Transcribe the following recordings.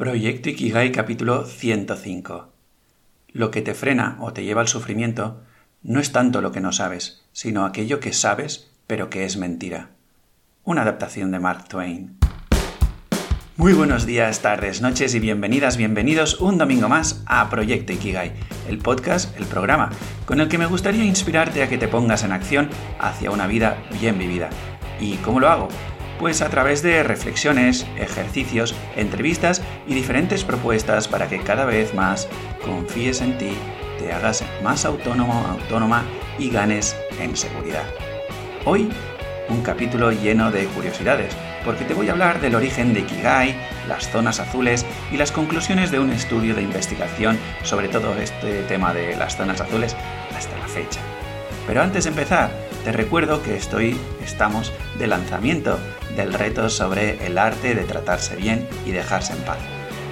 Proyecto Ikigai capítulo 105. Lo que te frena o te lleva al sufrimiento no es tanto lo que no sabes, sino aquello que sabes pero que es mentira. Una adaptación de Mark Twain. Muy buenos días, tardes, noches y bienvenidas, bienvenidos un domingo más a Proyecto Ikigai, el podcast, el programa, con el que me gustaría inspirarte a que te pongas en acción hacia una vida bien vivida. ¿Y cómo lo hago? Pues a través de reflexiones, ejercicios, entrevistas y diferentes propuestas para que cada vez más confíes en ti, te hagas más autónomo, autónoma y ganes en seguridad. Hoy, un capítulo lleno de curiosidades, porque te voy a hablar del origen de Ikigai, las zonas azules y las conclusiones de un estudio de investigación sobre todo este tema de las zonas azules hasta la fecha. Pero antes de empezar, te recuerdo que estoy, estamos de lanzamiento del reto sobre el arte de tratarse bien y dejarse en paz.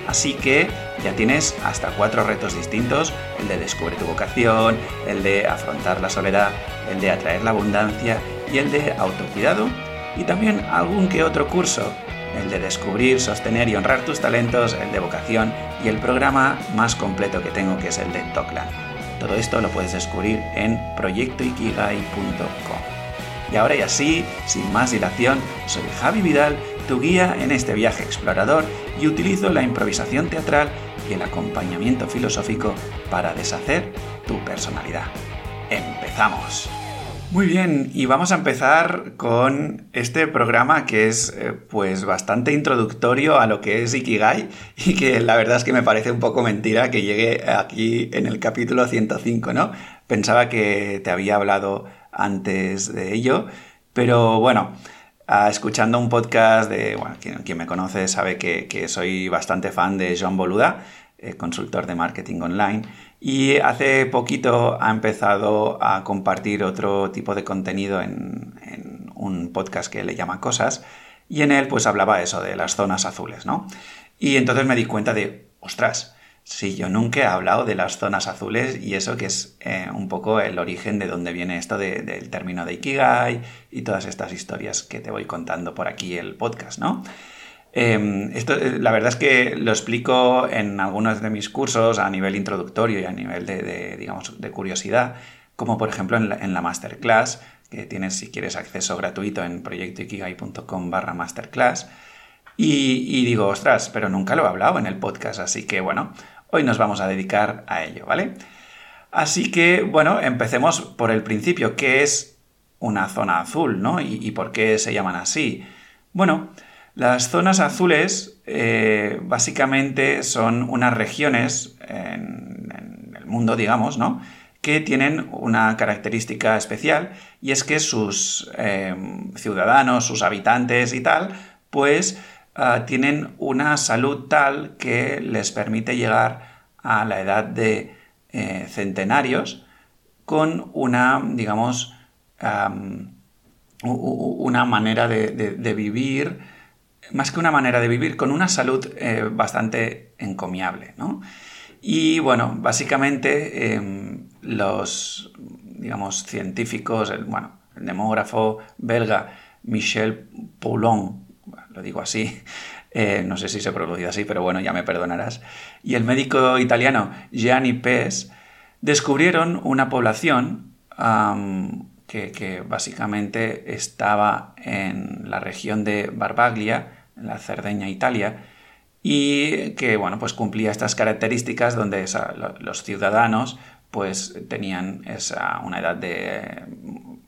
Así que ya tienes hasta cuatro retos distintos, el de descubrir tu vocación, el de afrontar la soledad, el de atraer la abundancia y el de autocuidado y también algún que otro curso, el de descubrir, sostener y honrar tus talentos, el de vocación y el programa más completo que tengo que es el de Toklan. Todo esto lo puedes descubrir en proyectoikigai.com. Y ahora y así, sin más dilación, soy Javi Vidal, tu guía en este viaje explorador y utilizo la improvisación teatral y el acompañamiento filosófico para deshacer tu personalidad. ¡Empezamos! Muy bien, y vamos a empezar con este programa que es eh, pues bastante introductorio a lo que es Ikigai y que la verdad es que me parece un poco mentira que llegue aquí en el capítulo 105, ¿no? Pensaba que te había hablado antes de ello, pero bueno, ah, escuchando un podcast de, bueno, quien, me conoce sabe que, soy bastante fan de John Boluda, eh, consultor de marketing online, y hace poquito ha empezado a compartir otro tipo de contenido en, un podcast que le llama Cosas, y en él pues hablaba eso de las zonas azules, ¿no? Y entonces me di cuenta de, ostras, si yo nunca he hablado de las zonas azules y eso que es eh, un poco el origen de dónde viene esto del término de Ikigai y todas estas historias que te voy contando por aquí el podcast, ¿no? Em, esto, eh, la verdad es que lo explico en algunos de mis cursos a nivel introductorio y a nivel de, digamos, de curiosidad, como por ejemplo en la, masterclass, que tienes si quieres acceso gratuito en proyectoikigai.com barra masterclass. Y, y, digo, ostras, pero nunca lo he hablado en el podcast, así que bueno, hoy nos vamos a dedicar a ello, ¿vale? Así que, bueno, empecemos por el principio, ¿qué es una zona azul, ¿no? ¿Y, y por qué se llaman así? Bueno, las zonas azules eh, básicamente son unas regiones en, el mundo, digamos, ¿no? que tienen una característica especial y es que sus eh, ciudadanos, sus habitantes y tal, pues ah, tienen una salud tal que les permite llegar a la edad de eh, centenarios con una, digamos, una manera de vivir más que una manera de vivir, con una salud eh, bastante encomiable. ¿no? Y bueno, básicamente em, los, digamos, científicos, el, bueno, el demógrafo belga Michel Poulon, lo digo así, eh, no sé si se pronuncia así, pero bueno, ya me perdonarás, y el médico italiano Gianni Pes descubrieron una población que, que, básicamente estaba en la región de Barbaglia, la Cerdeña, Italia, y que bueno, pues cumplía estas características donde los ciudadanos pues tenían esa, una edad de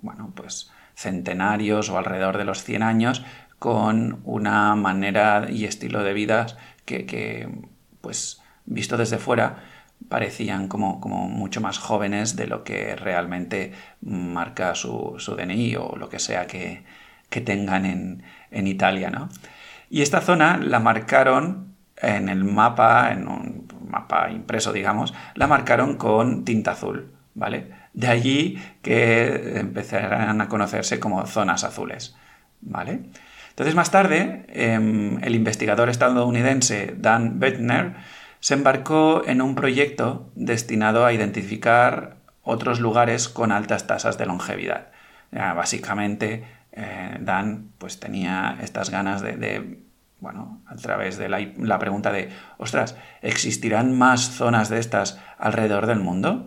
bueno, pues centenarios o alrededor de los 100 años con una manera y estilo de vida que, pues visto desde fuera parecían como, como, mucho más jóvenes de lo que realmente marca su, su DNI o lo que sea que, que tengan en, en Italia, ¿no? Y esta zona la marcaron en el mapa, en un mapa impreso, digamos, la marcaron con tinta azul, ¿vale? De allí que empezaran a conocerse como zonas azules, ¿vale? Entonces, más tarde, em, el investigador estadounidense Dan Bettner se embarcó en un proyecto destinado a identificar otros lugares con altas tasas de longevidad. básicamente, eh, Dan pues tenía estas ganas de, bueno, a través de la, pregunta de, ostras, ¿existirán más zonas de estas alrededor del mundo?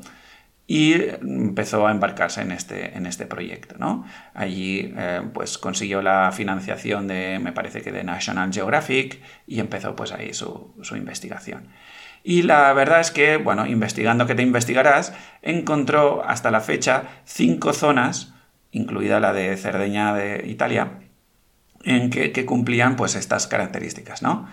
y empezó a embarcarse en este, en este proyecto. ¿no? Allí eh, pues consiguió la financiación de, me parece que de National Geographic y empezó pues ahí su, su investigación. Y la verdad es que, bueno, investigando que te investigarás, encontró hasta la fecha cinco zonas, incluida la de Cerdeña de Italia, en que, cumplían pues estas características, ¿no?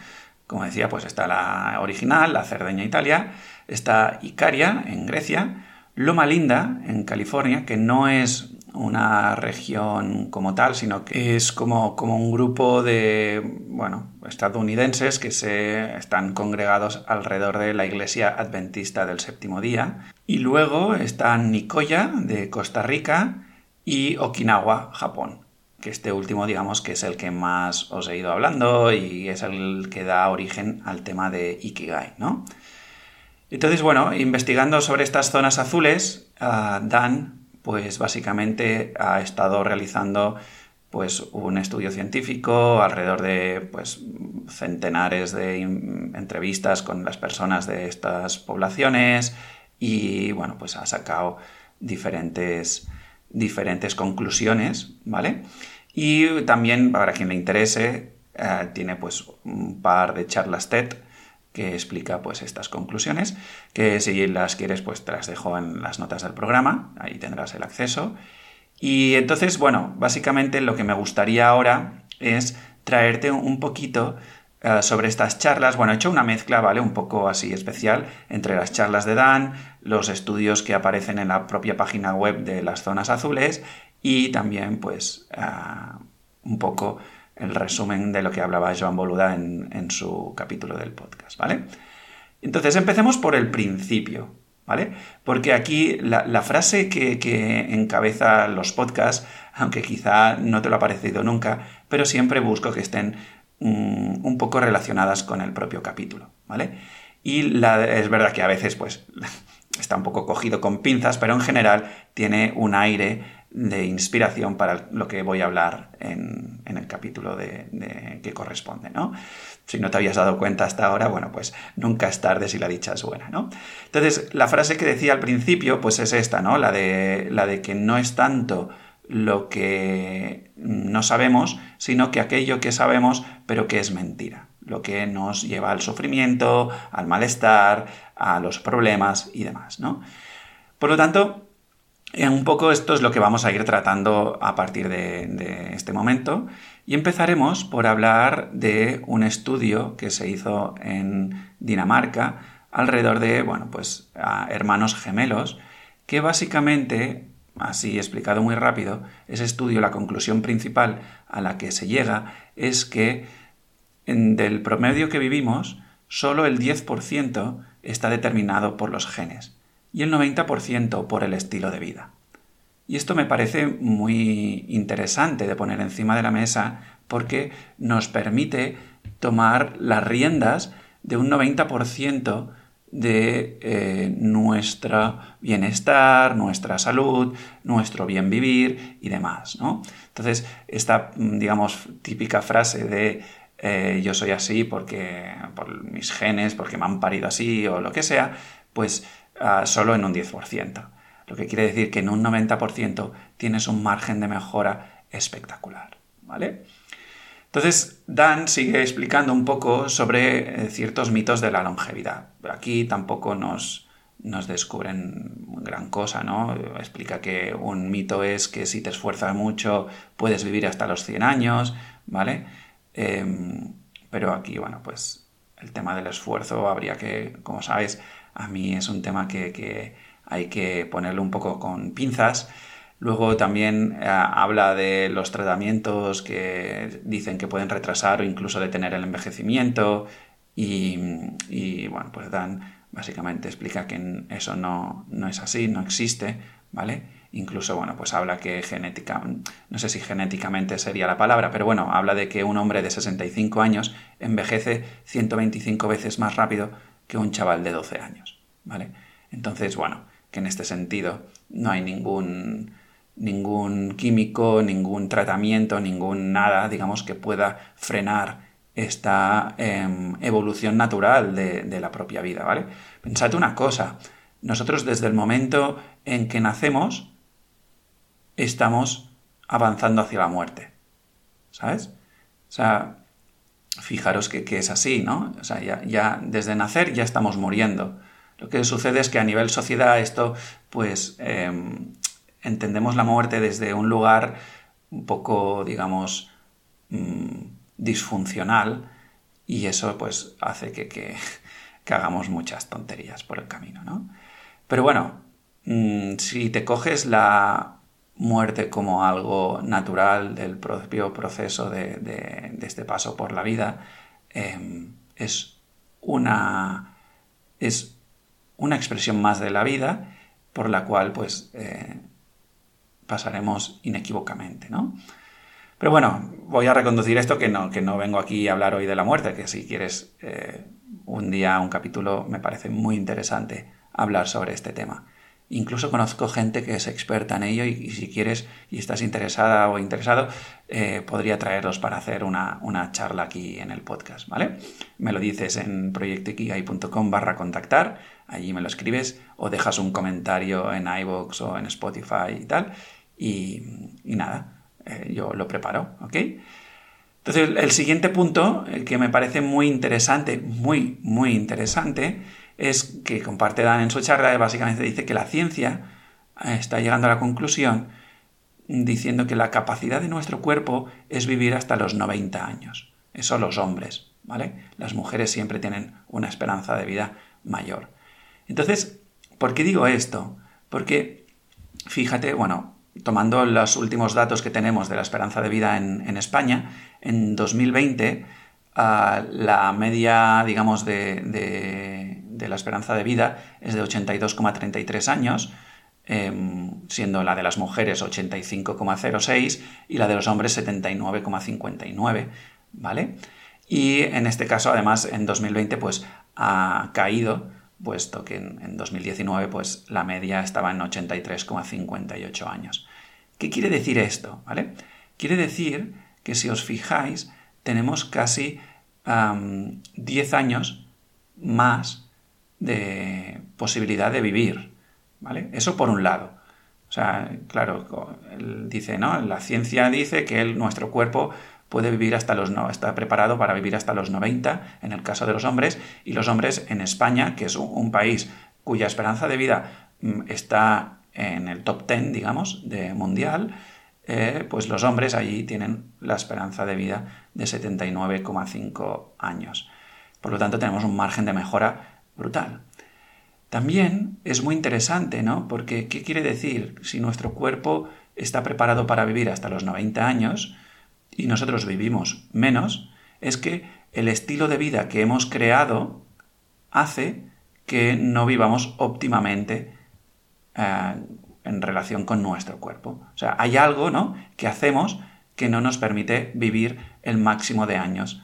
Como decía, pues está la original, la Cerdeña Italia, está Icaria en Grecia, Loma Linda en California, que no es una región como tal, sino que es como, como un grupo de bueno, estadounidenses que se están congregados alrededor de la iglesia adventista del séptimo día. Y luego están Nicoya de Costa Rica y Okinawa, Japón que este último digamos que es el que más os he ido hablando y es el que da origen al tema de Ikigai, ¿no? Entonces, bueno, investigando sobre estas zonas azules, ah, Dan, pues básicamente ha estado realizando pues un estudio científico alrededor de pues centenares de entrevistas con las personas de estas poblaciones y bueno, pues ha sacado diferentes diferentes conclusiones, ¿vale? Y también, para quien le interese, eh, tiene pues un par de charlas TED que explica pues estas conclusiones, que si las quieres pues te las dejo en las notas del programa, ahí tendrás el acceso. Y entonces, bueno, básicamente lo que me gustaría ahora es traerte un poquito eh, sobre estas charlas. Bueno, he hecho una mezcla, ¿vale? Un poco así especial entre las charlas de Dan, los estudios que aparecen en la propia página web de las zonas azules y también, pues, eh, un poco el resumen de lo que hablaba Joan Boluda en, su capítulo del podcast, ¿vale? Entonces, empecemos por el principio, ¿vale? Porque aquí la, frase que, que, encabeza los podcasts, aunque quizá no te lo ha parecido nunca, pero siempre busco que estén Mm, un poco relacionadas con el propio capítulo, ¿vale? Y es verdad que a veces, pues, está un poco cogido con pinzas, pero en general tiene un aire de inspiración para lo que voy a hablar en, el capítulo de, que corresponde, ¿no? Si no te habías dado cuenta hasta ahora, bueno, pues nunca es tarde si la dicha es buena, ¿no? Entonces, la frase que decía al principio, pues es esta, ¿no? La de, la de que no es tanto lo que no sabemos, sino que aquello que sabemos, pero que es mentira, lo que nos lleva al sufrimiento, al malestar, a los problemas y demás, ¿no? Por lo tanto, un poco esto es lo que vamos a ir tratando a partir de, este momento y empezaremos por hablar de un estudio que se hizo en Dinamarca alrededor de, bueno, pues hermanos gemelos que básicamente Así explicado muy rápido, ese estudio, la conclusión principal a la que se llega es que del promedio que vivimos, solo el 10% está determinado por los genes y el 90% por el estilo de vida. Y esto me parece muy interesante de poner encima de la mesa porque nos permite tomar las riendas de un 90% de eh, nuestro bienestar, nuestra salud, nuestro bien vivir y demás, ¿no? Entonces, esta, mm, digamos, típica frase de eh, yo soy así porque por mis genes, porque me han parido así o lo que sea, pues ah, solo en un 10%. Lo que quiere decir que en un 90% tienes un margen de mejora espectacular, ¿vale? Entonces, Dan sigue explicando un poco sobre eh, ciertos mitos de la longevidad. Aquí tampoco nos, nos descubren gran cosa, ¿no? Explica que un mito es que si te esfuerzas mucho puedes vivir hasta los 100 años, ¿vale? Em, pero aquí, bueno, pues el tema del esfuerzo habría que, como sabes, a mí es un tema que, que hay que ponerlo un poco con pinzas Luego también eh, habla de los tratamientos que dicen que pueden retrasar o incluso detener el envejecimiento y, bueno, pues Dan básicamente explica que eso no, no, es así, no existe, ¿vale? Incluso, bueno, pues habla que genética, no sé si genéticamente sería la palabra, pero bueno, habla de que un hombre de 65 años envejece 125 veces más rápido que un chaval de 12 años, ¿vale? Entonces, bueno, que en este sentido no hay ningún ningún químico, ningún tratamiento, ningún nada, digamos, que pueda frenar esta em, evolución natural de, la propia vida, ¿vale? Pensad una cosa, nosotros desde el momento en que nacemos estamos avanzando hacia la muerte, ¿sabes? O sea, fijaros que, es así, ¿no? O sea, ya, desde nacer ya estamos muriendo. Lo que sucede es que a nivel sociedad esto, pues, em, entendemos la muerte desde un lugar un poco, digamos, mm, disfuncional y eso pues hace que, que, hagamos muchas tonterías por el camino, ¿no? Pero bueno, mm, si te coges la muerte como algo natural del propio proceso de, este paso por la vida, em, es, una, es una expresión más de la vida por la cual pues eh, pasaremos inequívocamente, ¿no? Pero bueno, voy a reconducir esto que no, que no vengo aquí a hablar hoy de la muerte, que si quieres eh, un día, un capítulo, me parece muy interesante hablar sobre este tema. Incluso conozco gente que es experta en ello y, si quieres y estás interesada o interesado, eh, podría traerlos para hacer una, una, charla aquí en el podcast, ¿vale? Me lo dices en proyectoikigai.com barra contactar, allí me lo escribes o dejas un comentario en iVoox o en Spotify y tal. Y, nada, eh, yo lo preparo, ¿ok? Entonces, el siguiente punto, el que me parece muy interesante, muy, muy interesante, es que comparte Dan en su charla, básicamente dice que la ciencia eh, está llegando a la conclusión diciendo que la capacidad de nuestro cuerpo es vivir hasta los 90 años. Eso los hombres, ¿vale? Las mujeres siempre tienen una esperanza de vida mayor. Entonces, ¿por qué digo esto? Porque, fíjate, bueno, tomando los últimos datos que tenemos de la esperanza de vida en, España, en 2020 ah, la media, digamos, de, la esperanza de vida es de 82,33 años, em, siendo la de las mujeres 85,06 y la de los hombres 79,59, ¿vale? Y en este caso, además, en 2020, pues ha caído puesto que en, 2019 pues, la media estaba en 83,58 años. ¿Qué quiere decir esto? ¿Vale? Quiere decir que si os fijáis, tenemos casi 10 años más de posibilidad de vivir. ¿Vale? Eso por un lado. O sea, claro, dice, ¿no? La ciencia dice que nuestro cuerpo puede vivir hasta los no, está preparado para vivir hasta los 90 en el caso de los hombres y los hombres en España, que es un, país cuya esperanza de vida mm, está en el top 10, digamos, de mundial, eh, pues los hombres allí tienen la esperanza de vida de 79,5 años. Por lo tanto, tenemos un margen de mejora brutal. También es muy interesante, ¿no? Porque, ¿qué quiere decir? Si nuestro cuerpo está preparado para vivir hasta los 90 años, y nosotros vivimos menos, es que el estilo de vida que hemos creado hace que no vivamos óptimamente eh, en relación con nuestro cuerpo. O sea, hay algo ¿no? que hacemos que no nos permite vivir el máximo de años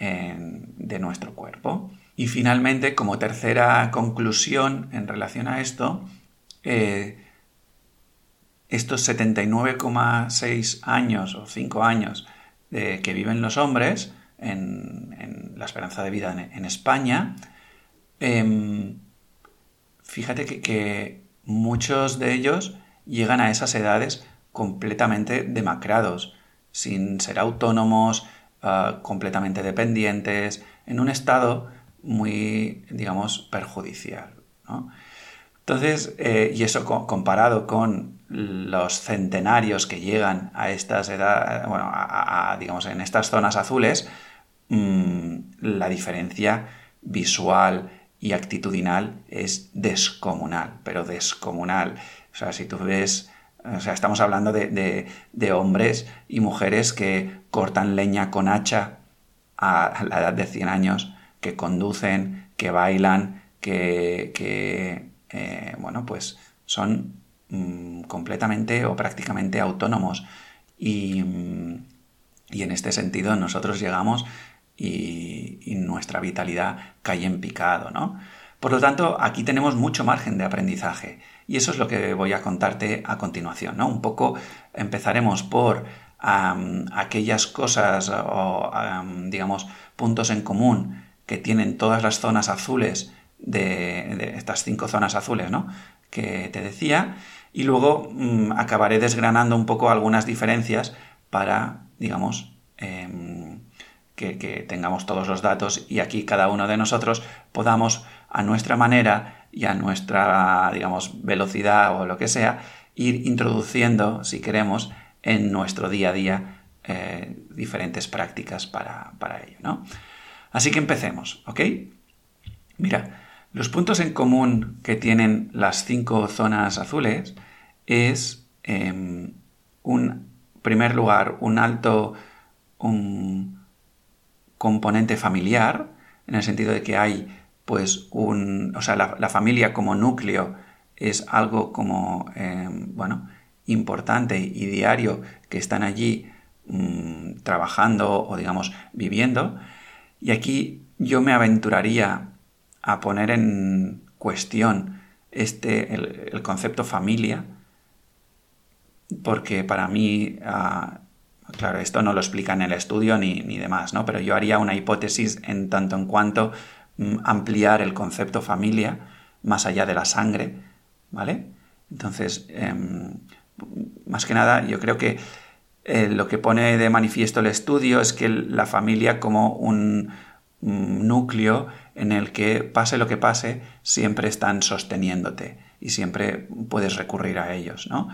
de nuestro cuerpo. Y finalmente, como tercera conclusión en relación a esto, eh, estos 79,6 años o 5 años que viven los hombres en, la esperanza de vida en, España, em, fíjate que, muchos de ellos llegan a esas edades completamente demacrados, sin ser autónomos, ah, completamente dependientes, en un estado muy, digamos, perjudicial. Entonces, eh, y eso comparado con los centenarios que llegan a estas edades, bueno, a, digamos, en estas zonas azules, mm, la diferencia visual y actitudinal es descomunal, pero descomunal. O sea, si tú ves, o sea, estamos hablando de, hombres y mujeres que cortan leña con hacha a la edad de 100 años, que conducen, que bailan, que, que eh, bueno, pues son Mm, completamente o prácticamente autónomos. Y, mm, y, en este sentido nosotros llegamos y, nuestra vitalidad cae en picado, ¿no? Por lo tanto, aquí tenemos mucho margen de aprendizaje y eso es lo que voy a contarte a continuación, ¿no? Un poco empezaremos por aquellas cosas o, digamos, puntos en común que tienen todas las zonas azules de, estas cinco zonas azules, ¿no? Que te decía. Y luego mm, acabaré desgranando un poco algunas diferencias para, digamos, em, que, tengamos todos los datos y aquí cada uno de nosotros podamos a nuestra manera y a nuestra, digamos, velocidad o lo que sea, ir introduciendo, si queremos, en nuestro día a día eh, diferentes prácticas para, para ello, ¿no? Así que empecemos, ¿ok? Mira, los puntos en común que tienen las cinco zonas azules es, em, un primer lugar, un alto un componente familiar, en el sentido de que hay, pues, un, o sea, la, familia como núcleo es algo como, em, bueno, importante y diario que están allí mm, trabajando o, digamos, viviendo. Y aquí yo me aventuraría a poner en cuestión este, el, concepto familia, porque para mí, ah, claro, esto no lo explica en el estudio ni, ni, demás, ¿no? Pero yo haría una hipótesis en tanto en cuanto mm, ampliar el concepto familia más allá de la sangre, ¿vale? Entonces, em, más que nada, yo creo que eh, lo que pone de manifiesto el estudio es que la familia como un, núcleo en el que pase lo que pase, siempre están sosteniéndote y siempre puedes recurrir a ellos, ¿no?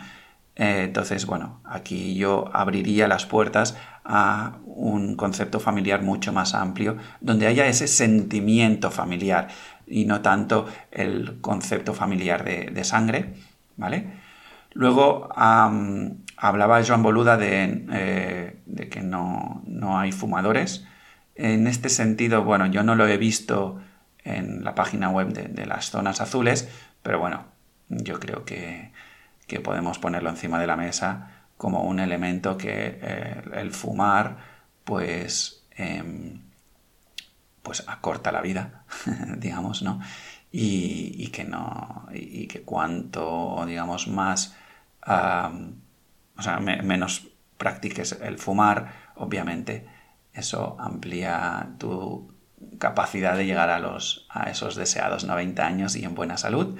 Eh, entonces, bueno, aquí yo abriría las puertas a un concepto familiar mucho más amplio, donde haya ese sentimiento familiar y no tanto el concepto familiar de, sangre, ¿vale? Luego hablaba Joan Boluda de, eh, de que no, no, hay fumadores en este sentido, bueno, yo no lo he visto en la página web de, las zonas azules, pero bueno, yo creo que, podemos ponerlo encima de la mesa como un elemento que eh, el fumar, pues, em, pues acorta la vida, digamos, ¿no? Y, que no, y que cuanto, digamos, más, o sea, menos practiques el fumar, obviamente, eso amplía tu capacidad de llegar a, los, a esos deseados 90 años y en buena salud.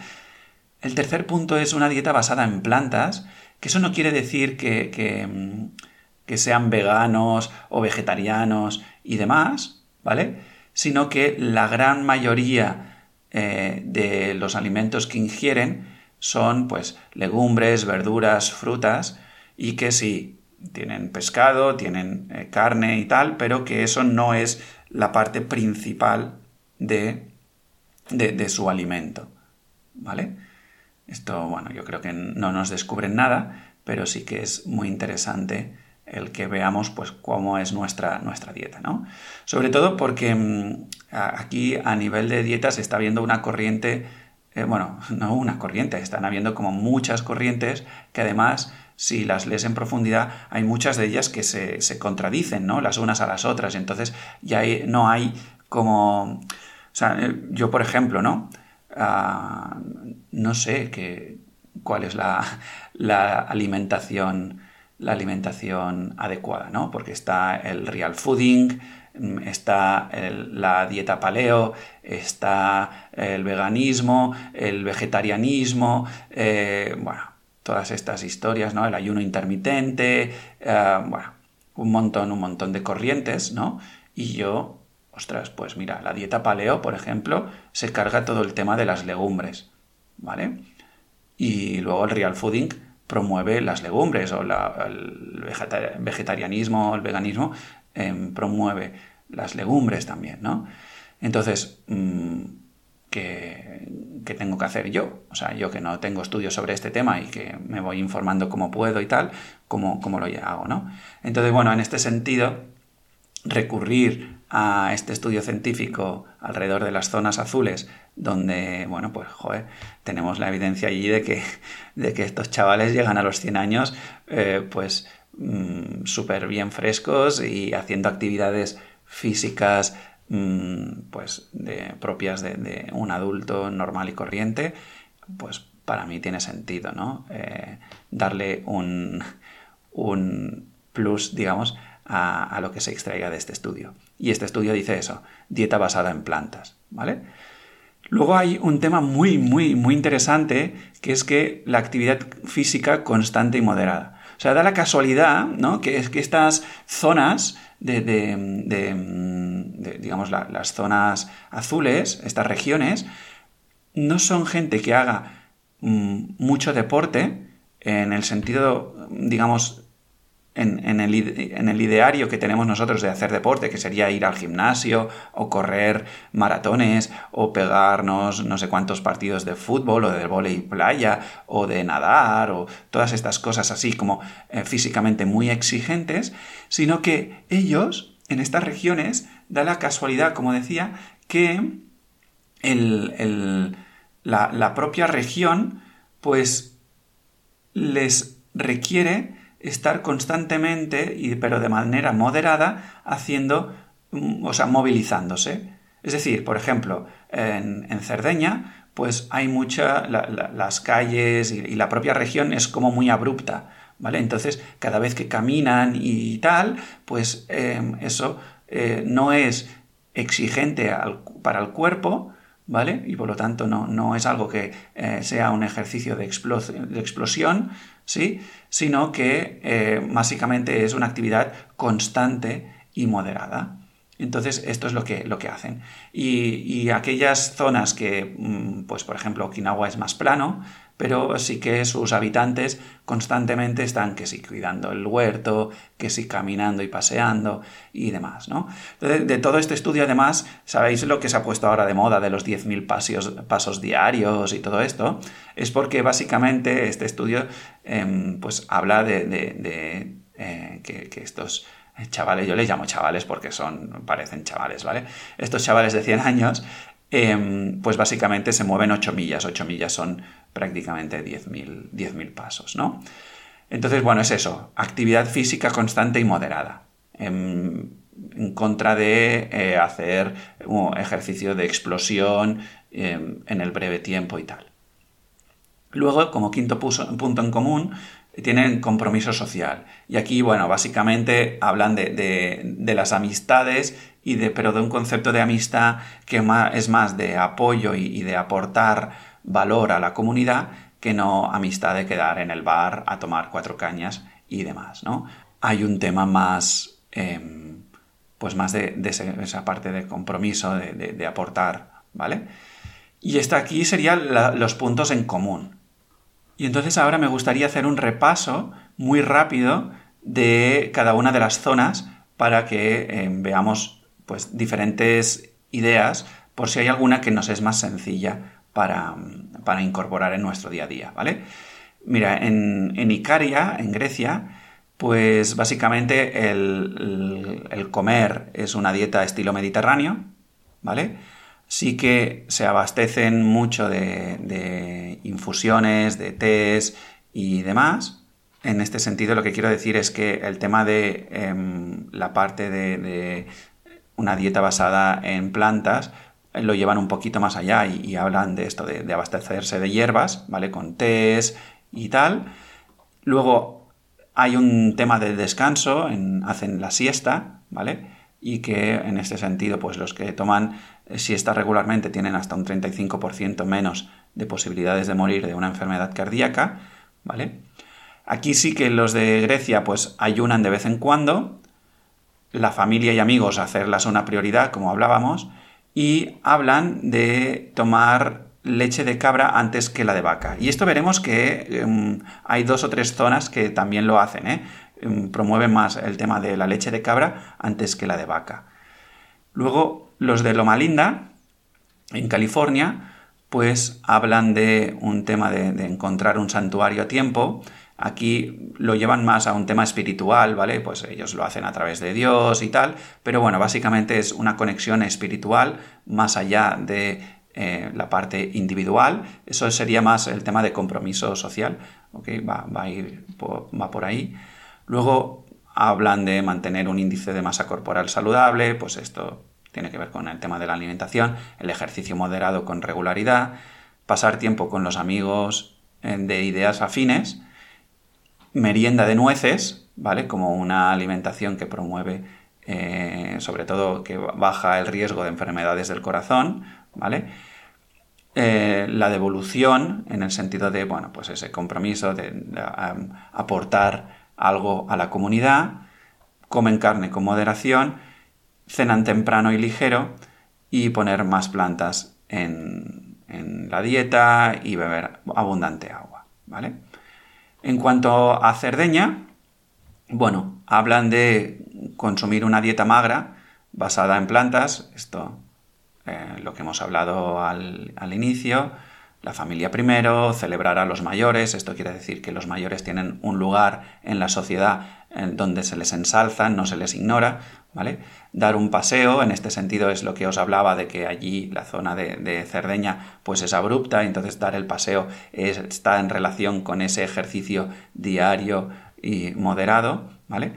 El tercer punto es una dieta basada en plantas, que eso no quiere decir que, que, mm, sean veganos o vegetarianos y demás, ¿vale? Sino que la gran mayoría eh, de los alimentos que ingieren son pues legumbres, verduras, frutas y que si tienen pescado, tienen eh, carne y tal, pero que eso no es la parte principal de, de, su alimento. ¿Vale? Esto, bueno, yo creo que no nos descubren nada, pero sí que es muy interesante el que veamos pues cómo es nuestra, nuestra dieta, ¿no? Sobre todo porque mm, aquí a nivel de dieta se está viendo una corriente, eh, bueno, no una corriente, están habiendo como muchas corrientes que además si las lees en profundidad, hay muchas de ellas que se, contradicen, ¿no? Las unas a las otras. Entonces, ya no hay como. Eh, yo, por ejemplo, ¿no? Ah, no sé qué, cuál es la, alimentación la alimentación adecuada, ¿no? Porque está el real fooding, está la dieta paleo, está el veganismo, el vegetarianismo, eh, bueno, todas estas historias, ¿no? El ayuno intermitente, eh, bueno, un montón, un montón de corrientes, ¿no? Y yo, ostras, pues mira, la dieta paleo, por ejemplo, se carga todo el tema de las legumbres, ¿vale? Y luego el real fooding promueve las legumbres o el vegetarianismo, el veganismo em, promueve las legumbres también, ¿no? Entonces, mm, que, tengo que hacer yo. O sea, yo que no tengo estudios sobre este tema y que me voy informando como puedo y tal, como, como lo hago, ¿no? Entonces, bueno, en este sentido, recurrir a este estudio científico alrededor de las zonas azules, donde, bueno, pues, joder, tenemos la evidencia allí de que, de que estos chavales llegan a los 100 años, eh, pues, mm, súper bien frescos y haciendo actividades físicas pues de, propias de, un adulto normal y corriente, pues para mí tiene sentido, ¿no? Eh, darle un, un, plus, digamos, a, lo que se extraiga de este estudio. Y este estudio dice eso, dieta basada en plantas, ¿vale? Luego hay un tema muy, muy, muy interesante, que es que la actividad física constante y moderada. O sea, da la casualidad, ¿no? Que que estas zonas de, digamos, las zonas azules, estas regiones, no son gente que haga mm, mucho deporte en el sentido, digamos, en, el, ideario que tenemos nosotros de hacer deporte, que sería ir al gimnasio o correr maratones o pegarnos no sé cuántos partidos de fútbol o de volei playa o de nadar o todas estas cosas así como eh, físicamente muy exigentes, sino que ellos en estas regiones da la casualidad, como decía, que la, la propia región pues les requiere estar constantemente, y, pero de manera moderada, haciendo, mm, o sea, movilizándose. Es decir, por ejemplo, en, Cerdeña, pues hay mucha, las calles y, la propia región es como muy abrupta, ¿vale? Entonces, cada vez que caminan y tal, pues em, eso eh, no es exigente para el cuerpo, ¿vale? Y por lo tanto no, no es algo que eh, sea un ejercicio de, explosión, ¿sí? Sino que eh, básicamente es una actividad constante y moderada. Entonces, esto es lo que, lo que hacen. Y, aquellas zonas que, mm, pues por ejemplo, Okinawa es más plano, pero sí que sus habitantes constantemente están que sí cuidando el huerto, que sí caminando y paseando y demás, ¿no? de todo este estudio, además, ¿sabéis lo que se ha puesto ahora de moda de los 10.000 pasos, pasos diarios y todo esto? Es porque básicamente este estudio em, pues habla de, eh, que, estos chavales, yo les llamo chavales porque son, parecen chavales, ¿vale? Estos chavales de 100 años, em, pues básicamente se mueven 8 millas, 8 millas son prácticamente 10.000 pasos, ¿no? Entonces, bueno, es eso, actividad física constante y moderada, en, contra de eh, hacer un ejercicio de explosión em, en el breve tiempo y tal. Luego, como quinto punto en común, tienen compromiso social. Y aquí, bueno, básicamente hablan de, las amistades, pero de un concepto de amistad que es más de apoyo y de aportar valor a la comunidad que no amistad de quedar en el bar a tomar cuatro cañas y demás, ¿no? Hay un tema más, em, pues más de, esa parte de compromiso, de, aportar, ¿vale? Y esta aquí serían los puntos en común. Y entonces ahora me gustaría hacer un repaso muy rápido de cada una de las zonas para que em, veamos pues diferentes ideas por si hay alguna que nos es más sencilla para, incorporar en nuestro día a día, ¿vale? Mira, en, Icaria, en Grecia, pues básicamente el, comer es una dieta estilo mediterráneo, ¿vale? Sí que se abastecen mucho de, infusiones, de tés y demás. En este sentido, lo que quiero decir es que el tema de em, la parte de una dieta basada en plantas, lo llevan un poquito más allá y, hablan de esto, de, abastecerse de hierbas, ¿vale? Con tés y tal. Luego hay un tema de descanso, hacen la siesta, ¿vale? Y que en este sentido, pues los que toman siesta regularmente tienen hasta un 35% menos de posibilidades de morir de una enfermedad cardíaca, ¿vale? Aquí sí que los de Grecia pues ayunan de vez en cuando, la familia y amigos hacerlas una prioridad, como hablábamos, y hablan de tomar leche de cabra antes que la de vaca. Y esto veremos que em, hay dos o tres zonas que también lo hacen, ¿eh? em, promueven más el tema de la leche de cabra antes que la de vaca. Luego, los de Loma Linda, en California, pues hablan de un tema de encontrar un santuario a tiempo Aquí lo llevan más a un tema espiritual, ¿vale? Pues ellos lo hacen a través de Dios y tal, pero bueno, básicamente es una conexión espiritual más allá de eh, la parte individual. Eso sería más el tema de compromiso social, ¿ok? Va, a ir va por ahí. Luego hablan de mantener un índice de masa corporal saludable, pues esto tiene que ver con el tema de la alimentación, el ejercicio moderado con regularidad, pasar tiempo con los amigos eh, de ideas afines, merienda de nueces, ¿vale? Como una alimentación que promueve, eh, sobre todo, que baja el riesgo de enfermedades del corazón, ¿vale? Eh, la devolución, en el sentido de, bueno, pues ese compromiso de, aportar algo a la comunidad, comen carne con moderación, cenan temprano y ligero y poner más plantas en, en la dieta y beber abundante agua, ¿vale? En cuanto a Cerdeña, bueno, hablan de consumir una dieta magra basada en plantas, esto eh, lo que hemos hablado al, al, inicio, la familia primero, celebrar a los mayores, esto quiere decir que los mayores tienen un lugar en la sociedad donde se les ensalza, no se les ignora, ¿vale? Dar un paseo, en este sentido es lo que os hablaba de que allí la zona de, Cerdeña pues es abrupta, entonces dar el paseo está en relación con ese ejercicio diario y moderado, ¿vale?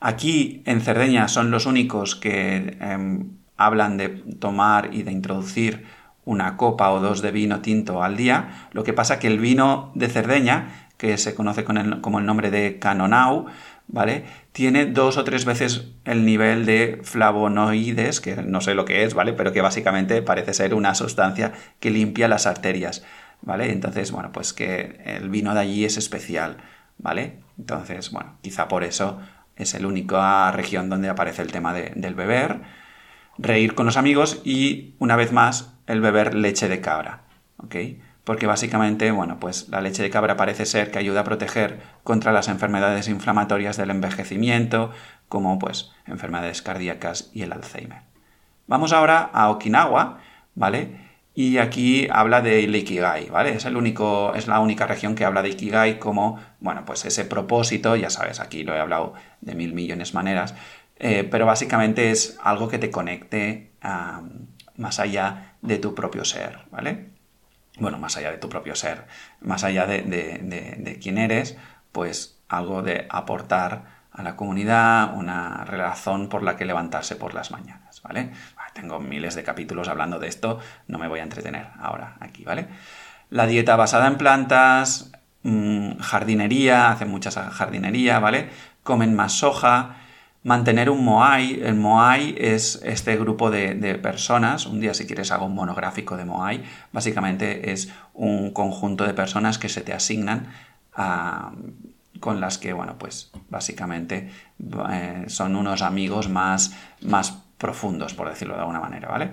Aquí en Cerdeña son los únicos que em, hablan de tomar y de introducir una copa o dos de vino tinto al día, lo que pasa que el vino de Cerdeña, que se conoce con como el nombre de Canonau, ¿vale? Tiene dos o tres veces el nivel de flavonoides, que no sé lo que es, ¿vale? Pero que básicamente parece ser una sustancia que limpia las arterias, ¿vale? Entonces, bueno, pues que el vino de allí es especial, ¿vale? Entonces, bueno, quizá por eso es la única región donde aparece el tema del beber, reír con los amigos y, una vez más, el beber leche de cabra. Porque básicamente, bueno, pues la leche de cabra parece ser que ayuda a proteger contra las enfermedades inflamatorias del envejecimiento, como pues enfermedades cardíacas y el Alzheimer. Vamos ahora a Okinawa, ¿vale? Y aquí habla de Ikigai, ¿vale? Es, el único, es la única región que habla de Ikigai como, bueno, pues ese propósito, ya sabes, aquí lo he hablado de mil millones de maneras, eh, pero básicamente es algo que te conecte más allá de tu propio ser, ¿vale? Bueno, más allá de tu propio ser, más allá de, quién eres, pues algo de aportar a la comunidad, una razón por la que levantarse por las mañanas, ¿vale? Tengo miles de capítulos hablando de esto, no me voy a entretener ahora aquí, ¿vale? La dieta basada en plantas, mm, jardinería, hacen mucha jardinería, ¿vale? Comen más soja, mantener un Moai. El Moai es este grupo de, personas, un día si quieres hago un monográfico de Moai, básicamente es un conjunto de personas que se te asignan con las que, bueno, pues básicamente eh, son unos amigos más, más profundos, por decirlo de alguna manera, ¿vale?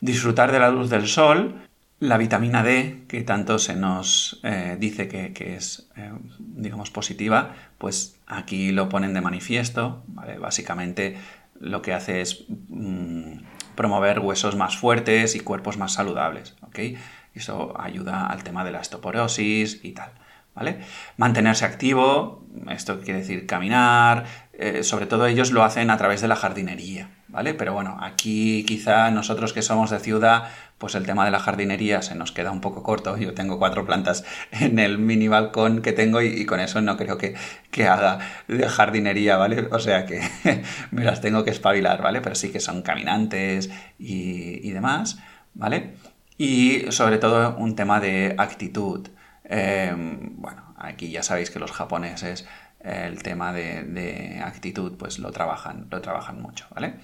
Disfrutar de la luz del sol, la vitamina D, que tanto se nos eh, dice que, es, eh, digamos, positiva, pues aquí lo ponen de manifiesto. Básicamente lo que hace es mm, promover huesos más fuertes y cuerpos más saludables. Eso ayuda al tema de la osteoporosis y tal. ¿Vale? Mantenerse activo, esto quiere decir caminar, eh, sobre todo ellos lo hacen a través de la jardinería, ¿vale? Pero bueno, aquí quizá nosotros que somos de ciudad, pues el tema de la jardinería se nos queda un poco corto. Yo tengo cuatro plantas en el mini balcón que tengo y, con eso no creo que, haga de jardinería, ¿vale? O sea que me las tengo que espabilar, ¿vale? Pero sí que son caminantes y, demás, ¿vale? Y sobre todo un tema de actitud. Em, bueno, aquí ya sabéis que los japoneses el tema de, actitud pues lo trabajan, lo trabajan mucho, ¿vale?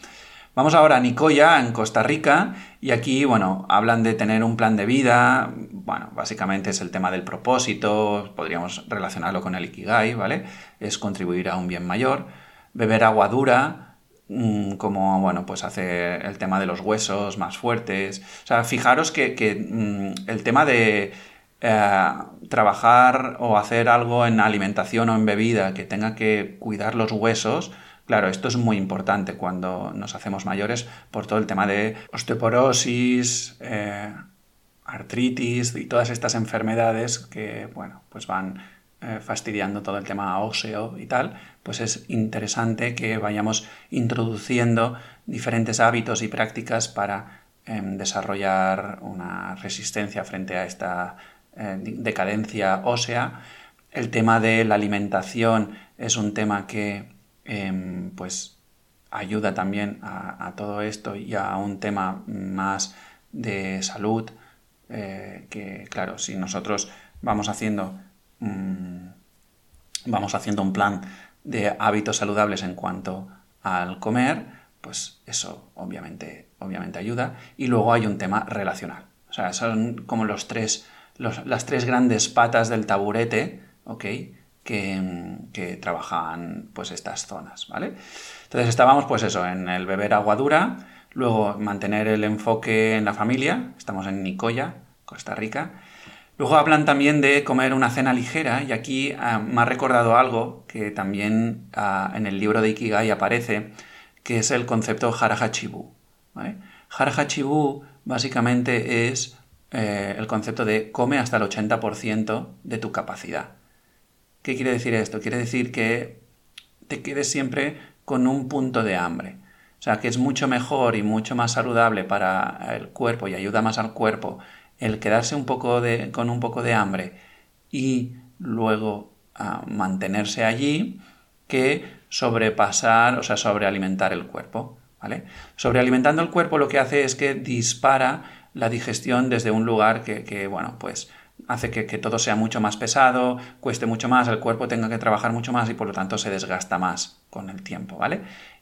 Vamos ahora a Nicoya, en Costa Rica, y aquí, bueno, hablan de tener un plan de vida, bueno, básicamente es el tema del propósito, podríamos relacionarlo con el Ikigai, ¿vale? Es contribuir a un bien mayor, beber agua dura, mm, como, bueno, pues hace el tema de los huesos más fuertes, o sea, fijaros que, mm, el tema de eh, trabajar o hacer algo en alimentación o en bebida que tenga que cuidar los huesos, claro, esto es muy importante cuando nos hacemos mayores por todo el tema de osteoporosis, eh, artritis y todas estas enfermedades que, bueno, pues van eh, fastidiando todo el tema óseo y tal, pues es interesante que vayamos introduciendo diferentes hábitos y prácticas para em, desarrollar una resistencia frente a esta eh, decadencia ósea. El tema de la alimentación es un tema que em, pues ayuda también a, todo esto y a un tema más de salud eh, que claro si nosotros vamos haciendo mm, vamos haciendo un plan de hábitos saludables en cuanto al comer, pues eso obviamente, obviamente ayuda. Y luego hay un tema relacional. O sea, son como los tres, las tres grandes patas del taburete, ¿ok? Que, que, trabajan pues estas zonas, ¿vale? Entonces estábamos pues eso, en el beber agua dura, luego mantener el enfoque en la familia, estamos en Nicoya, Costa Rica, Luego hablan también de comer una cena ligera y aquí ah, me ha recordado algo que también ah, en el libro de Ikigai aparece, que es el concepto Harahachibu. ¿vale? Harahachibu básicamente es eh, el concepto de come hasta el 80% de tu capacidad. ¿Qué quiere decir esto? Quiere decir que te quedes siempre con un punto de hambre. O sea, que es mucho mejor y mucho más saludable para el cuerpo y ayuda más al cuerpo el quedarse un poco de, con un poco de hambre y luego ah, mantenerse allí que sobrepasar, o sea, sobrealimentar el cuerpo. ¿vale? Sobrealimentando el cuerpo lo que hace es que dispara la digestión desde un lugar que, bueno, pues hace que, todo sea mucho más pesado, cueste mucho más, el cuerpo tenga que trabajar mucho más y por lo tanto se desgasta más con el tiempo, ¿vale?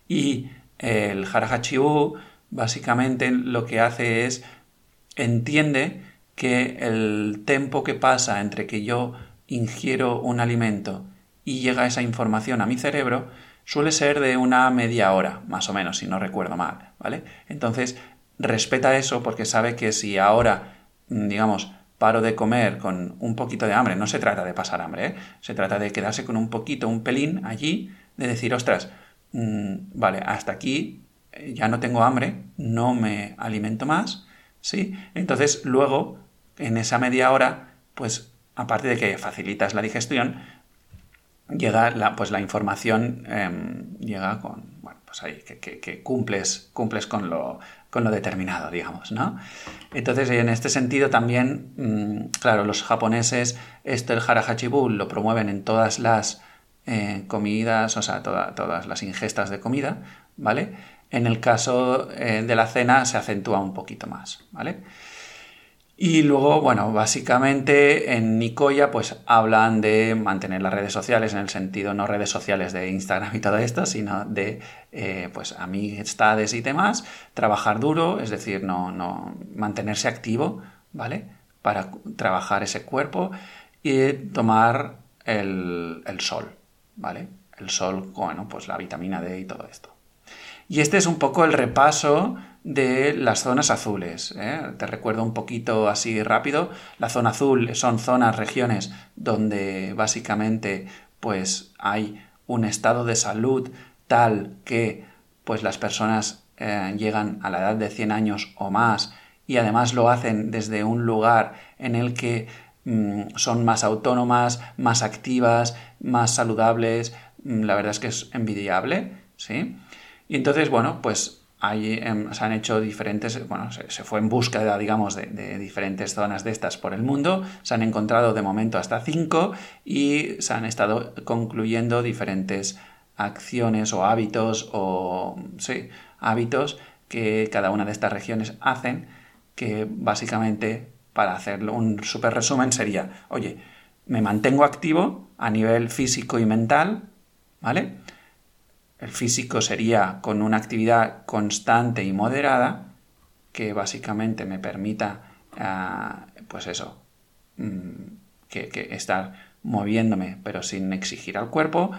Y el Harahachibu básicamente lo que hace es entiende que el tiempo que pasa entre que yo ingiero un alimento y llega esa información a mi cerebro suele ser de una media hora, más o menos, si no recuerdo mal, ¿vale? Entonces, respeta eso porque sabe que si ahora, mm, digamos, paro de comer con un poquito de hambre, no se trata de pasar hambre, ¿eh? se trata de quedarse con un poquito, un pelín allí, de decir, ostras, mm, vale, hasta aquí eh, ya no tengo hambre, no me alimento más, ¿sí? Entonces, luego en esa media hora, pues aparte de que facilitas la digestión, llega la, pues la información, em, llega con, pues que, cumples, cumples con lo, con lo determinado, digamos, ¿no? Entonces, en este sentido también, mm, claro, los japoneses, esto el harahachibu lo promueven en todas las eh, comidas, o sea, todas las ingestas de comida, ¿vale? En el caso eh, de la cena se acentúa un poquito más, ¿vale? Y luego, bueno, básicamente en Nicoya pues hablan de mantener las redes sociales en el sentido no redes sociales de Instagram y todo esto, sino de eh, pues amistades y demás, trabajar duro, es decir, no, no mantenerse activo, ¿vale? Para trabajar ese cuerpo y tomar el, el sol, ¿vale? El sol, bueno, pues la vitamina D y todo esto. Y este es un poco el repaso de las zonas azules. ¿eh? Te recuerdo un poquito así rápido. La zona azul son zonas, regiones donde básicamente pues hay un estado de salud tal que pues las personas eh, llegan a la edad de 100 años o más y además lo hacen desde un lugar en el que mm, son más autónomas, más activas, más saludables. Mm, la verdad es que es envidiable, ¿sí? Y entonces, bueno, pues Em, se han hecho diferentes, bueno, se, fue en búsqueda, digamos, de, diferentes zonas de estas por el mundo, se han encontrado de momento hasta cinco y se han estado concluyendo diferentes acciones o hábitos o, sí, hábitos que cada una de estas regiones hacen, que básicamente, para hacerlo un super resumen, sería, oye, me mantengo activo a nivel físico y mental, ¿vale? El físico sería con una actividad constante y moderada que básicamente me permita, ah, pues eso, mm, que, estar moviéndome pero sin exigir al cuerpo.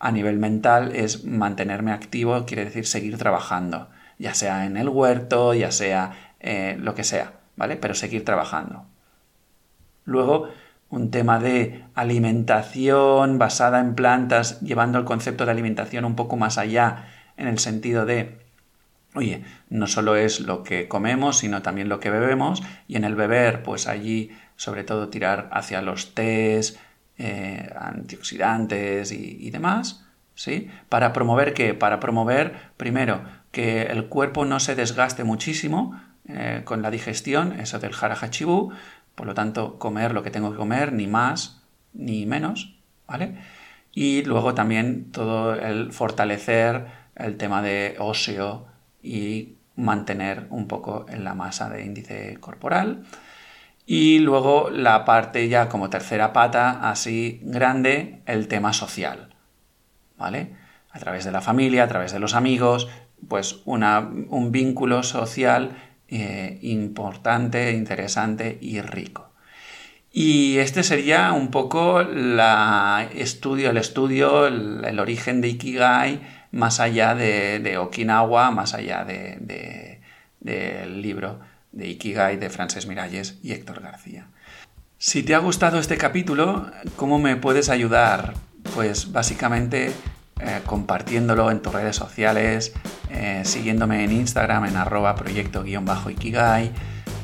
A nivel mental es mantenerme activo, quiere decir seguir trabajando, ya sea en el huerto, ya sea eh, lo que sea, ¿vale? Pero seguir trabajando. Luego, un tema de alimentación basada en plantas, llevando el concepto de alimentación un poco más allá, en el sentido de, oye, no solo es lo que comemos, sino también lo que bebemos, y en el beber, pues allí sobre todo tirar hacia los tés, eh, antioxidantes y, demás, ¿sí? Para promover qué? Para promover, primero, que el cuerpo no se desgaste muchísimo eh, con la digestión, eso del harahachibu, por lo tanto, comer lo que tengo que comer, ni más ni menos, ¿vale? Y luego también todo el fortalecer el tema de óseo y mantener un poco en la masa de índice corporal. Y luego la parte ya como tercera pata, así grande, el tema social. ¿vale? A través de la familia, a través de los amigos, pues un vínculo social eh, importante, interesante y rico. Y este sería un poco la estudio, el estudio, el, origen de Ikigai, más allá de, Okinawa, más allá del libro de Ikigai de Frances Miralles y Héctor García. Si te ha gustado este capítulo, ¿cómo me puedes ayudar? Pues básicamente eh, compartiéndolo en tus redes sociales, eh, siguiéndome en Instagram en arroba proyecto-ikigai,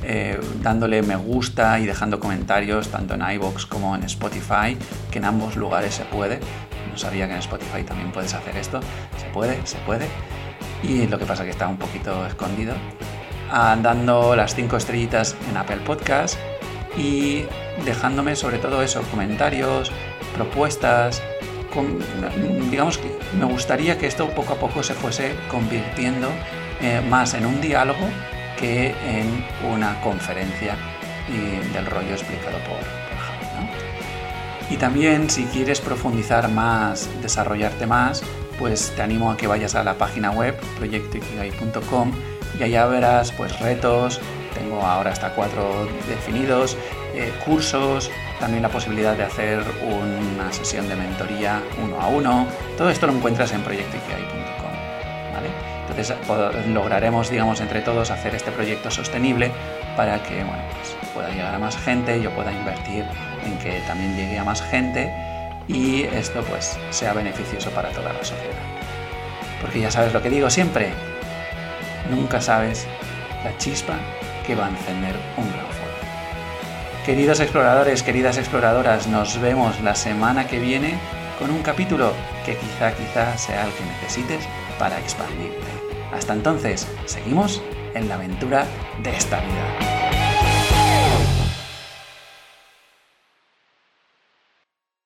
eh, dándole me gusta y dejando comentarios tanto en iBox como en Spotify, que en ambos lugares se puede. No sabía que en Spotify también puedes hacer esto. Se puede, se puede. Y lo que pasa es que está un poquito escondido. Ah, dando las 5 estrellitas en Apple Podcast y dejándome sobre todo eso, comentarios, propuestas, digamos que me gustaría que esto poco a poco se fuese convirtiendo eh, más en un diálogo que en una conferencia del rollo explicado por, Javi. Y también si quieres profundizar más, desarrollarte más, pues te animo a que vayas a la página web proyectoikigai.com y allá verás pues retos, tengo ahora hasta cuatro definidos, eh, cursos, también la posibilidad de hacer una sesión de mentoría uno a uno. Todo esto lo encuentras en proyectoikigai.com. Entonces lograremos, digamos, entre todos hacer este proyecto sostenible para que bueno, pues, pueda llegar a más gente, yo pueda invertir en que también llegue a más gente y esto pues sea beneficioso para toda la sociedad. Porque ya sabes lo que digo siempre, nunca sabes la chispa que va a encender un gran. Queridos exploradores, queridas exploradoras, nos vemos la semana que viene con un capítulo que quizá, quizá sea el que necesites para expandirte. Hasta entonces, seguimos en la aventura de esta vida.